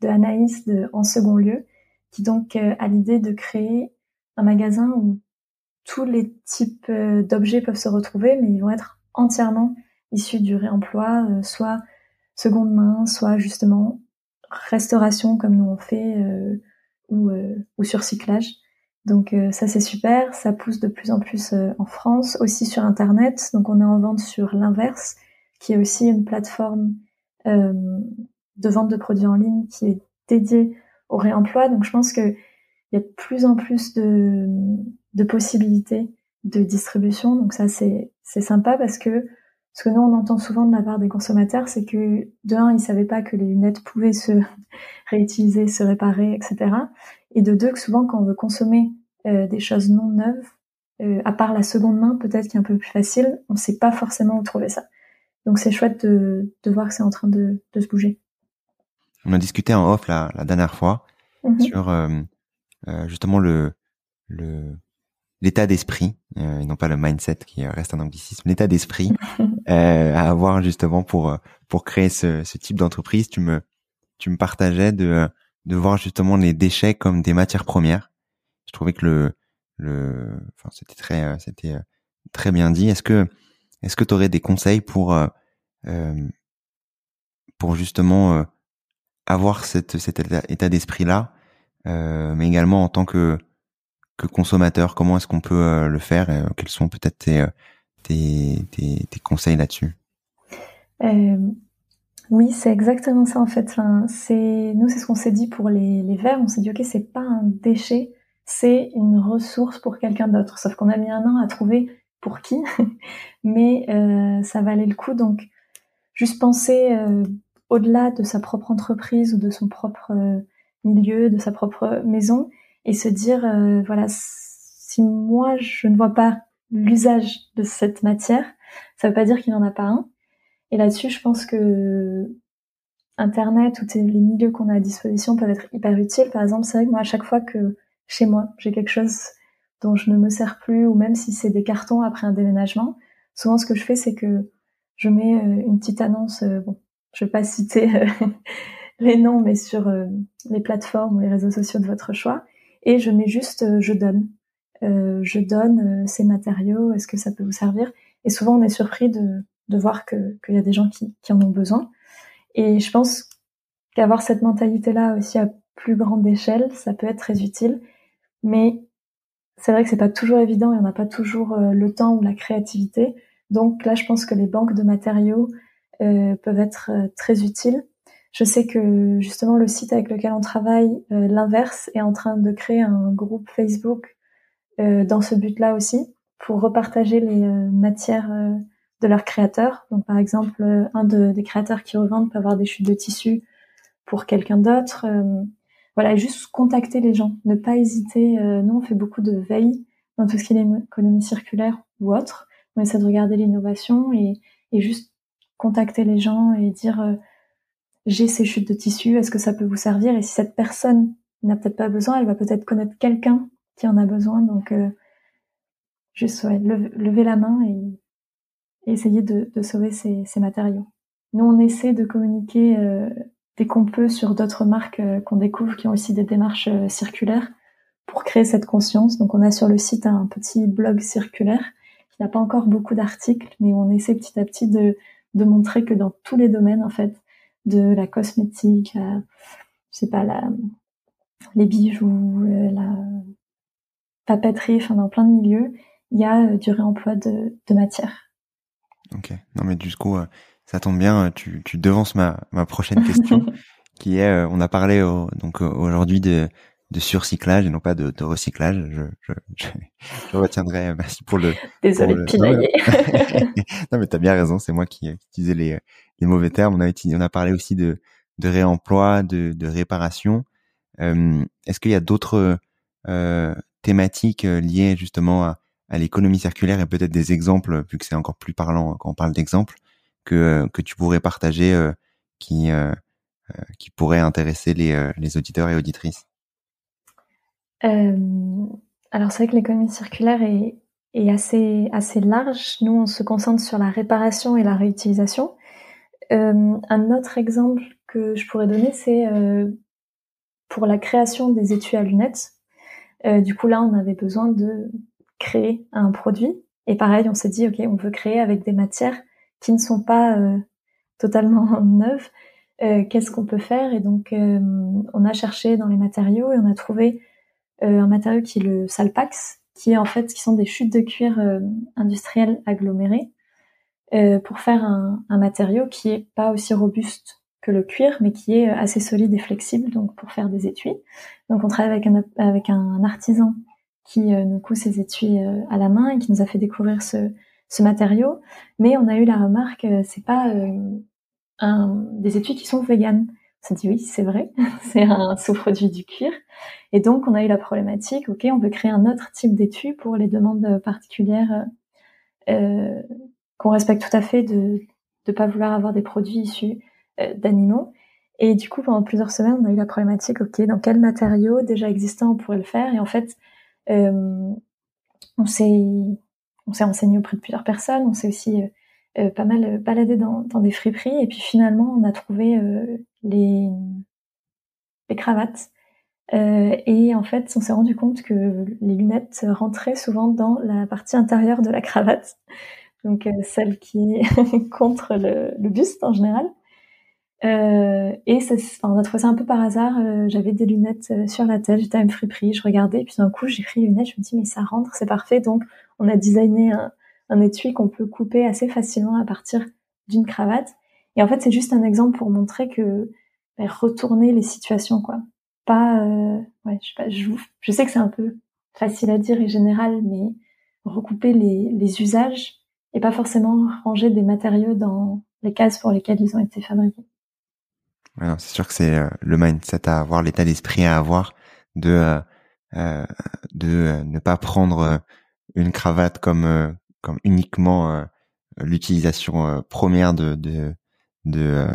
de Anaïs de En Second Lieu, qui donc euh, a l'idée de créer un magasin où tous les types euh, d'objets peuvent se retrouver, mais ils vont être entièrement issus du réemploi, euh, soit seconde main, soit justement restauration comme nous on fait, ou, ou surcyclage. Donc ça c'est super, ça pousse de plus en plus en France, aussi sur Internet. Donc on est en vente sur l'inverse, qui est aussi une plateforme de vente de produits en ligne qui est dédiée au réemploi. Donc je pense qu'il y a de plus en plus de, possibilités de distribution. Donc ça, c'est sympa parce que ce que nous, on entend souvent de la part des consommateurs, c'est que de un, ils savaient pas que les lunettes pouvaient se [laughs] réutiliser, se réparer, etc. Et de deux, que souvent, quand on veut consommer euh, des choses non neuves, euh, à part la seconde main, peut-être qui est un peu plus facile, on ne sait pas forcément où trouver ça. Donc c'est chouette de, de voir que c'est en train de, de se bouger. On a discuté en off la, la dernière fois mhm. sur euh, euh, justement le le l'état d'esprit, euh, et non pas le mindset qui reste un anglicisme, l'état d'esprit [laughs] euh, à avoir justement pour pour créer ce, ce type d'entreprise. Tu me tu me partageais de de voir justement les déchets comme des matières premières. Je trouvais que le le enfin c'était très c'était très bien dit. Est-ce que est-ce que tu aurais des conseils pour euh, pour justement avoir cet état d'esprit là, euh, mais également en tant que consommateur, comment est-ce qu'on peut euh, le faire et, euh, Quels sont peut-être tes, conseils là-dessus? Oui, c'est exactement ça en fait. C'est nous, c'est ce qu'on s'est dit pour les, les verres. On s'est dit ok, c'est pas un déchet, c'est une ressource pour quelqu'un d'autre. Sauf qu'on a mis un an à trouver pour qui, [laughs] mais ça valait le coup. Donc, juste penser au-delà de sa propre entreprise ou de son propre euh, milieu, de sa propre maison, et se dire, euh, voilà, si moi je ne vois pas l'usage de cette matière, ça veut pas dire qu'il n'y en a pas un. Et là-dessus, je pense que Internet ou les milieux qu'on a à disposition peuvent être hyper utiles. Par exemple, c'est vrai que moi, à chaque fois que chez moi, j'ai quelque chose dont je ne me sers plus, ou même si c'est des cartons après un déménagement, souvent ce que je fais, c'est que je mets euh, une petite annonce, bon, je vais pas citer euh, [laughs] les noms, mais sur euh, les plateformes ou les réseaux sociaux de votre choix, et je mets juste euh, je donne. je donne ces matériaux, est-ce que ça peut vous servir? Et souvent on est surpris de, de voir qu'il y a des gens qui, qui en ont besoin. Et je pense qu'avoir cette mentalité-là aussi à plus grande échelle, ça peut être très utile. Mais c'est vrai que c'est pas toujours évident et on n'a pas toujours le temps ou la créativité. Donc là, je pense que les banques de matériaux, peuvent être euh, très utiles. Je sais que justement le site avec lequel on travaille, euh, l'inverse, est en train de créer un groupe Facebook dans ce but-là aussi, pour repartager les matières de leurs créateurs. Donc par exemple, un des créateurs qui revendent peut avoir des chutes de tissu pour quelqu'un d'autre. voilà, juste contacter les gens, ne pas hésiter. nous, on fait beaucoup de veille dans tout ce qui est économie circulaire ou autre. On essaie de regarder l'innovation et juste contacter les gens et dire j'ai ces chutes de tissu, est-ce que ça peut vous servir? Et si cette personne n'a peut-être pas besoin, elle va peut-être connaître quelqu'un qui en a besoin. Donc, euh, juste ouais, lever, la main et, essayer de, sauver ces, matériaux. Nous, on essaie de communiquer euh, dès qu'on peut sur d'autres marques euh, qu'on découvre qui ont aussi des démarches euh, circulaires pour créer cette conscience. Donc, on a sur le site un petit blog circulaire qui n'a pas encore beaucoup d'articles, mais on essaie petit à petit de, de montrer que dans tous les domaines, en fait, de la cosmétique, la, je sais pas, la, les bijoux, euh, la papeterie, enfin dans plein de milieux, il y a euh, du réemploi de, de matière. Ok, non mais du coup, euh, ça tombe bien, tu, tu devances ma, ma prochaine question, [laughs] qui est, on a parlé donc aujourd'hui de, de surcyclage et non pas de, de recyclage. Je, je, je, je, retiendrai. Merci pour le. Désolé de pinailler. [laughs] non mais t'as bien raison. C'est moi qui utilisais les, les mauvais termes. On a utilisé, on a parlé aussi de, de réemploi, de, de réparation. Euh, Est-ce qu'il y a d'autres euh, thématiques euh, liées justement à, à l'économie circulaire et peut-être des exemples, vu que c'est encore plus parlant quand on parle d'exemples, que que tu pourrais partager, euh, qui qui pourraient intéresser les, les auditeurs et auditrices? Euh, alors c'est vrai que l'économie circulaire est, est, assez, assez large. Nous, on se concentre sur la réparation et la réutilisation. Euh, un autre exemple que je pourrais donner, c'est euh, pour la création des étuis à lunettes. Euh, du coup, là, on avait besoin de créer un produit. Et pareil, on s'est dit, OK, on veut créer avec des matières qui ne sont pas euh, totalement [laughs] neuves. Euh, qu'est-ce qu'on peut faire? Et donc, on a cherché dans les matériaux et on a trouvé un matériau qui est le Salpax, qui est en fait, qui sont des chutes de cuir industrielles agglomérées. Euh, pour faire un, un, matériau qui est pas aussi robuste que le cuir, mais qui est assez solide et flexible, donc pour faire des étuis. Donc on travaille avec un, avec un artisan qui euh, nous coud ses étuis euh, à la main et qui nous a fait découvrir ce, ce matériau. Mais on a eu la remarque, c'est pas des étuis qui sont véganes. S'est dit oui, c'est vrai, [laughs] c'est un sous-produit du cuir. Et donc on a eu la problématique, ok, on veut créer un autre type d'étui pour les demandes particulières euh, qu'on respecte tout à fait de ne pas vouloir avoir des produits issus euh, d'animaux. Et du coup, pendant plusieurs semaines, on a eu la problématique, ok, dans quel matériau déjà existant on pourrait le faire Et en fait, euh, on s'est on s'est renseigné auprès de plusieurs personnes, on s'est aussi euh, pas mal baladé dans, dans, des friperies, et puis finalement, on a trouvé les, les cravates. et en fait, on s'est rendu compte que les lunettes rentraient souvent dans la partie intérieure de la cravate donc euh, celle qui est [laughs] contre le, le, buste en général. Euh, et ça, on a trouvé ça un peu par hasard. Euh, j'avais des lunettes euh, sur la tête, j'étais à une friperie, je regardais, puis d'un coup j'ai pris les lunettes, je me dis mais ça rentre, c'est parfait. Donc on a designé un, un étui qu'on peut couper assez facilement à partir d'une cravate. Et en fait c'est juste un exemple pour montrer que ben, retourner les situations quoi. Pas, euh, ouais, je sais pas, je, je sais que c'est un peu facile à dire et général, mais recouper les, les usages et pas forcément ranger des matériaux dans les cases pour lesquelles ils ont été fabriqués. c'est sûr que c'est euh, le mindset à avoir, l'état d'esprit à avoir de euh, euh de euh, ne pas prendre une cravate comme comme uniquement l'utilisation première de de de,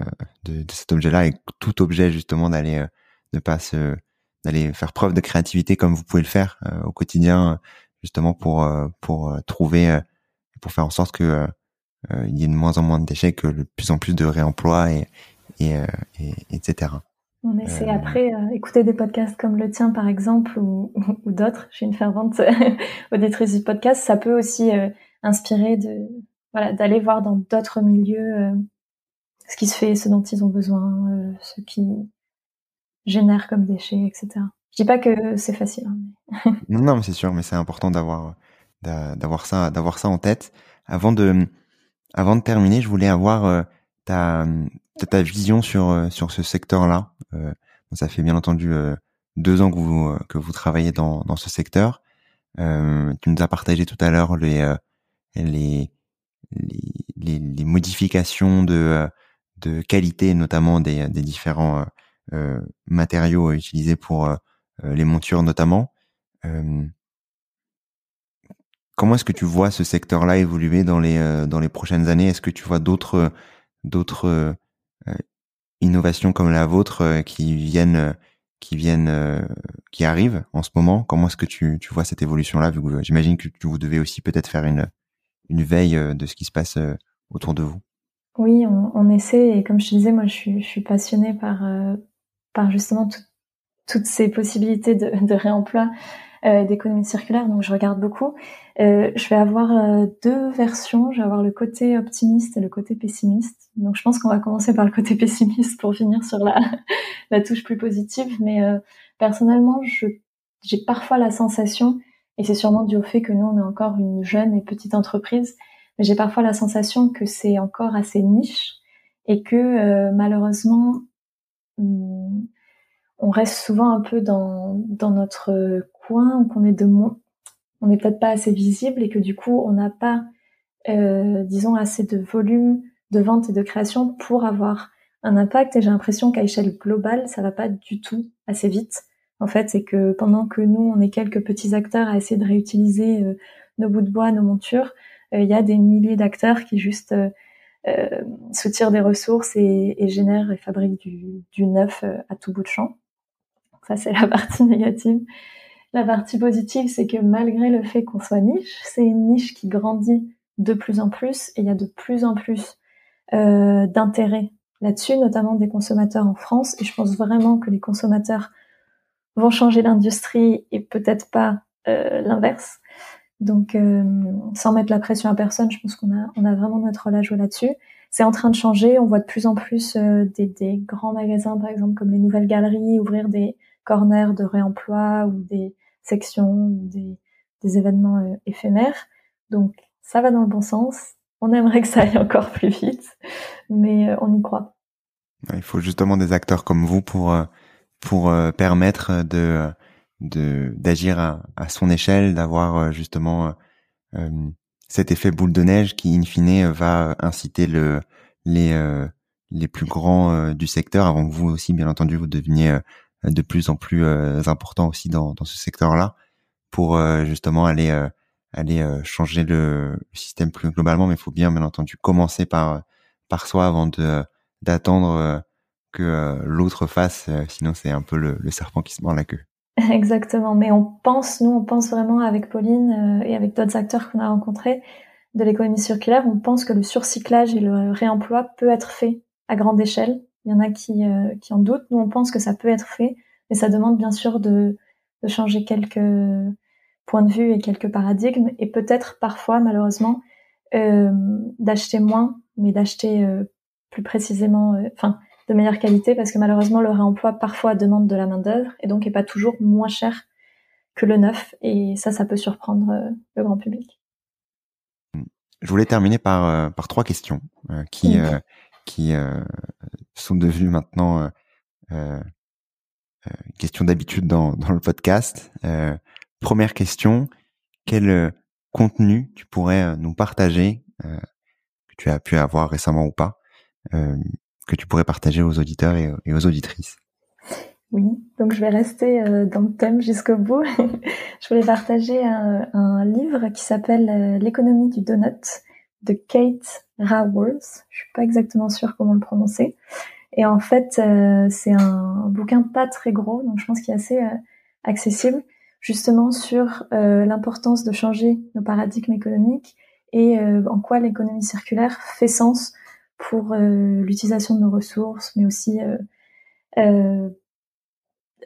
de, de cet objet-là et tout objet justement d'aller ne pas se d'aller faire preuve de créativité comme vous pouvez le faire au quotidien justement pour pour trouver pour faire en sorte que euh, euh, il y ait de moins en moins de déchets, que de plus en plus de réemploi et, et, euh, et etc. On essaie après écouter des podcasts comme le tien par exemple ou, [laughs] ou, d'autres. Je suis une fervente [laughs] auditrice du podcast. Ça peut aussi inspirer de voilà d'aller voir dans d'autres milieux ce qui se fait, ce dont ils ont besoin, ce qui génère comme déchets, etc. Je dis pas que c'est facile. Hein, [laughs] non, non, mais c'est sûr, mais c'est important d'avoir d'avoir ça, d'avoir ça en tête. Avant de, avant de terminer, je voulais avoir euh, ta, ta vision sur euh, sur ce secteur-là. Euh, ça fait bien entendu deux ans que vous que vous travaillez dans dans ce secteur. tu nous as partagé tout à l'heure les, les, les, les, modifications de, de qualité, notamment des, des différents matériaux utilisés pour les montures notamment. Comment est-ce que tu vois ce secteur-là évoluer dans les euh, dans les prochaines années? Est-ce que tu vois d'autres d'autres euh, innovations comme la vôtre euh, qui viennent qui viennent qui arrivent en ce moment? Comment est-ce que tu tu vois cette évolution-là? J'imagine que vous devez aussi peut-être faire une une veille de ce qui se passe autour de vous. Oui, on, on, essaie et comme je te disais, moi je suis je suis passionnée par par justement toutes ces possibilités de, de réemploi euh, d'économie circulaire, donc je regarde beaucoup. Euh, je vais avoir euh, deux versions. Je vais avoir le côté optimiste et le côté pessimiste. Donc je pense qu'on va commencer par le côté [laughs] pessimiste pour finir sur la, [laughs] la touche plus positive. Mais personnellement, j'ai parfois la sensation, et c'est sûrement dû au fait que nous on est encore une jeune et petite entreprise, mais j'ai parfois la sensation que c'est encore assez niche et que malheureusement hmm, on reste souvent un peu dans, dans notre coin, qu'on est de moins, on n'est peut-être pas assez visible et que du coup on n'a pas, euh, disons, assez de volume de vente et de création pour avoir un impact. Et j'ai l'impression qu'à échelle globale, ça va pas du tout assez vite. En fait, c'est que pendant que nous, on est quelques petits acteurs à essayer de réutiliser euh, nos bouts de bois, nos montures, euh, il y a des milliers d'acteurs qui juste euh, soutirent des ressources et, génèrent et fabriquent du, neuf à tout bout de champ. Ça, c'est la [laughs] partie négative. La partie positive, c'est que malgré le fait qu'on soit niche, c'est une niche qui grandit de plus en plus et il y a de plus en plus euh, d'intérêt là-dessus, notamment des consommateurs en France. Et je pense vraiment que les consommateurs vont changer l'industrie et peut-être pas euh, l'inverse. Donc, euh, sans mettre la pression à personne, je pense qu'on a, on a vraiment notre rôle à jouer là-dessus. C'est en train de changer. On voit de plus en plus euh, des, des, grands magasins, par exemple, comme les nouvelles galeries, ouvrir des, corners de réemploi ou des sections ou des, des événements euh, éphémères. Donc ça va dans le bon sens. On aimerait que ça aille encore plus vite, mais euh, on y croit. Il faut justement des acteurs comme vous pour euh, pour permettre de de d'agir à, à, son échelle, d'avoir justement cet effet boule de neige qui in fine va inciter le les les plus grands du secteur avant que vous aussi bien entendu vous deveniez de plus en plus euh, important aussi dans, dans ce secteur-là pour euh, justement aller euh, aller changer le, système plus globalement. Mais il faut bien, bien entendu, commencer par par soi avant de d'attendre que l'autre fasse. sinon, c'est un peu le, le, serpent qui se mord la queue. [laughs] Exactement. Mais on pense, nous, on pense vraiment avec Pauline et avec d'autres acteurs qu'on a rencontrés de l'économie circulaire, on pense que le surcyclage et le réemploi peut être fait à grande échelle il y en a qui, euh, qui en doutent. Nous, on pense que ça peut être fait, mais ça demande bien sûr de, de changer quelques points de vue et quelques paradigmes, et peut-être parfois, malheureusement, euh, d'acheter moins, mais d'acheter euh, plus précisément, euh, enfin, de meilleure qualité, parce que malheureusement, le réemploi parfois demande de la main d'œuvre et donc est pas toujours moins cher que le neuf, et ça, ça peut surprendre le grand public. Je voulais terminer par, par trois questions qui, qui sont devenus maintenant euh, euh, euh question d'habitude dans, dans le podcast. Euh, première question, quel contenu tu pourrais nous partager, que tu as pu avoir récemment ou pas, que tu pourrais partager aux auditeurs et, aux auditrices oui, donc je vais rester dans le thème jusqu'au bout. [laughs] je voulais partager un, livre qui s'appelle L'économie du donut de Kate Raworth. Je suis pas exactement sûre comment le prononcer. Et en fait, euh, c'est un bouquin pas très gros, donc je pense qu'il est assez euh, accessible, justement sur euh, l'importance de changer nos paradigmes économiques et en quoi l'économie circulaire fait sens pour l'utilisation de nos ressources, mais aussi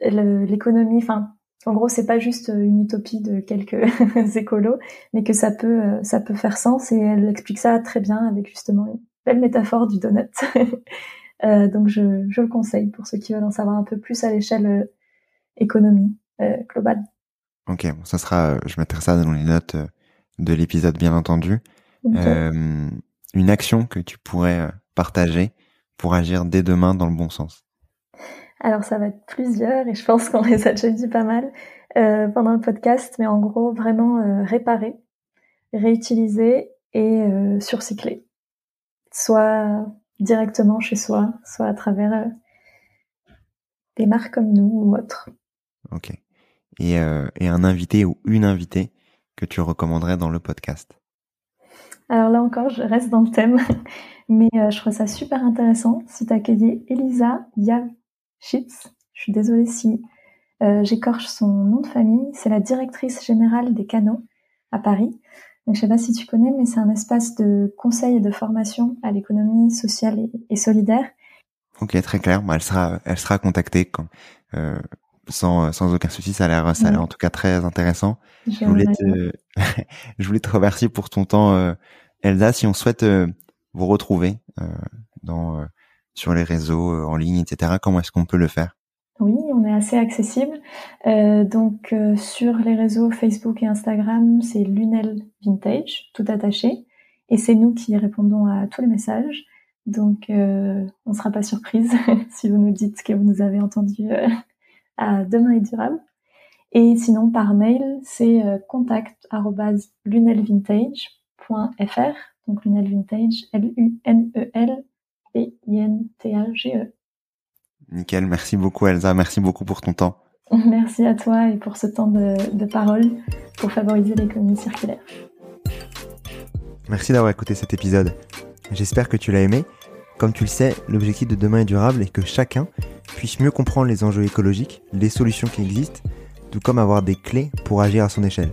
l'économie. Enfin, en gros, c'est pas juste une utopie de quelques [laughs] écolos, mais que ça peut ça peut faire sens. Et elle explique ça très bien avec justement une belle métaphore du donut. [laughs] Euh, donc je, je, le conseille pour ceux qui veulent en savoir un peu plus à l'échelle euh, économie euh, globale. Ok, bon, ça sera, je mettrai ça dans les notes de l'épisode bien entendu. Une action que tu pourrais partager pour agir dès demain dans le bon sens? Alors ça va être plusieurs et je pense qu'on les a déjà dit pas mal. euh, pendant le podcast, mais en gros, vraiment euh, réparer, réutiliser et euh, surcycler. Soit directement chez soi, soit à travers des marques comme nous ou autres. Ok. Et, et un invité ou une invitée que tu recommanderais dans le podcast? Alors là encore, je reste dans le thème, [laughs] mais je trouve ça super intéressant si tu accueillis Elisa Yavchitz. Je suis désolée si euh, j'écorche son nom de famille. C'est la directrice générale des canaux à Paris. Donc, je sais pas si tu connais, mais c'est un espace de conseil et de formation à l'économie sociale et, solidaire. Ok, très clair. Bah, elle sera, elle sera contactée quand, euh, sans, sans aucun souci. Ça a l'air, ça a l'air en tout cas très intéressant. Je voulais te, [laughs] je voulais te remercier pour ton temps, euh, Elsa. Si on souhaite euh, vous retrouver euh, dans, sur les réseaux en ligne, etc., comment est-ce qu'on peut le faire? Oui, on est assez accessible. Euh, donc euh, sur les réseaux Facebook et Instagram, c'est Lunel Vintage, tout attaché. Et c'est nous qui répondons à tous les messages. Donc euh, on ne sera pas surprise [laughs] si vous nous dites que vous nous avez entendu à Demain est durable. Et sinon par mail, c'est Donc Lunel Vintage, L-U-N-E-L-V-I-N-T-A-G-E. Nickel, merci beaucoup Elsa, merci beaucoup pour ton temps. Merci à toi et pour ce temps de, parole pour favoriser l'économie circulaire. Merci d'avoir écouté cet épisode. J'espère que tu l'as aimé. Comme tu le sais, l'objectif de demain est durable et que chacun puisse mieux comprendre les enjeux écologiques, les solutions qui existent, tout comme avoir des clés pour agir à son échelle.